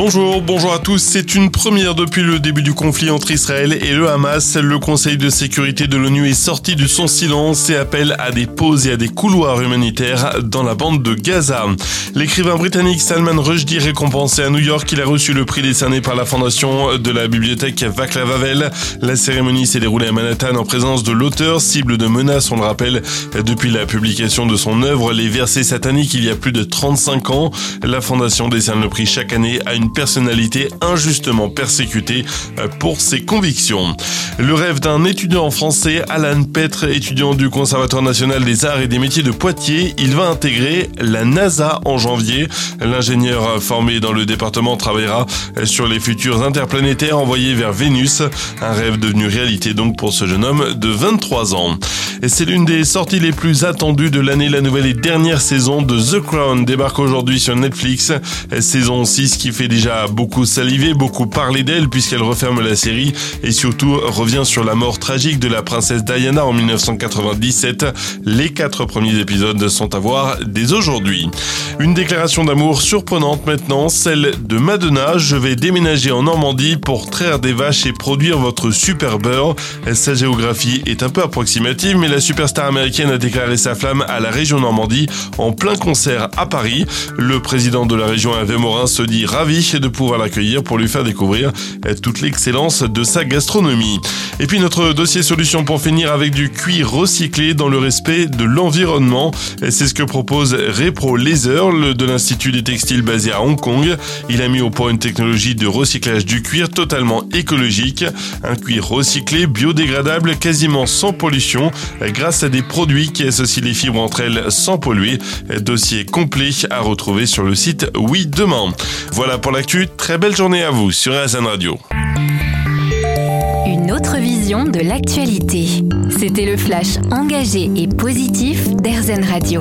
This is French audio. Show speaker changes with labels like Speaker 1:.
Speaker 1: Bonjour, bonjour à tous. C'est une première depuis le début du conflit entre Israël et le Hamas. Le Conseil de sécurité de l'ONU est sorti de son silence et appelle à des pauses et à des couloirs humanitaires dans la bande de Gaza. L'écrivain britannique Salman Rushdie récompensé à New York, il a reçu le prix décerné par la fondation de la bibliothèque Vaclav Havel. La cérémonie s'est déroulée à Manhattan en présence de l'auteur, cible de menaces, on le rappelle, depuis la publication de son œuvre Les versets sataniques il y a plus de 35 ans. La fondation décerne le prix chaque année à une personnalité injustement persécutée euh, pour ses convictions. Le rêve d'un étudiant français, Alan Petre, étudiant du Conservatoire national des arts et des métiers de Poitiers, il va intégrer la NASA en janvier. L'ingénieur formé dans le département travaillera sur les futurs interplanétaires envoyés vers Vénus. Un rêve devenu réalité donc pour ce jeune homme de 23 ans. C'est l'une des sorties les plus attendues de l'année. La nouvelle et dernière saison de The Crown débarque aujourd'hui sur Netflix. Saison 6 qui fait déjà beaucoup saliver, beaucoup parler d'elle puisqu'elle referme la série et surtout revient sur la mort tragique de la princesse Diana en 1997. Les quatre premiers épisodes sont à voir dès aujourd'hui. Une déclaration d'amour surprenante maintenant, celle de Madonna. Je vais déménager en Normandie pour traire des vaches et produire votre super beurre. Sa géographie est un peu approximative, mais la superstar américaine a déclaré sa flamme à la région Normandie en plein concert à Paris. Le président de la région Hervé Morin se dit ravi de pouvoir l'accueillir pour lui faire découvrir toute l'excellence de sa gastronomie. Et puis notre dossier solution pour finir avec du cuir recyclé dans le respect de l'environnement. C'est ce que propose Repro Laser de l'Institut des textiles basé à Hong Kong. Il a mis au point une technologie de recyclage du cuir totalement écologique. Un cuir recyclé, biodégradable, quasiment sans pollution grâce à des produits qui associent les fibres entre elles sans polluer. Dossier complet à retrouver sur le site Oui Demain. Voilà pour l'actu. Très belle journée à vous sur RSN Radio.
Speaker 2: Une autre vision de l'actualité. C'était le flash engagé et positif d'Airzen Radio.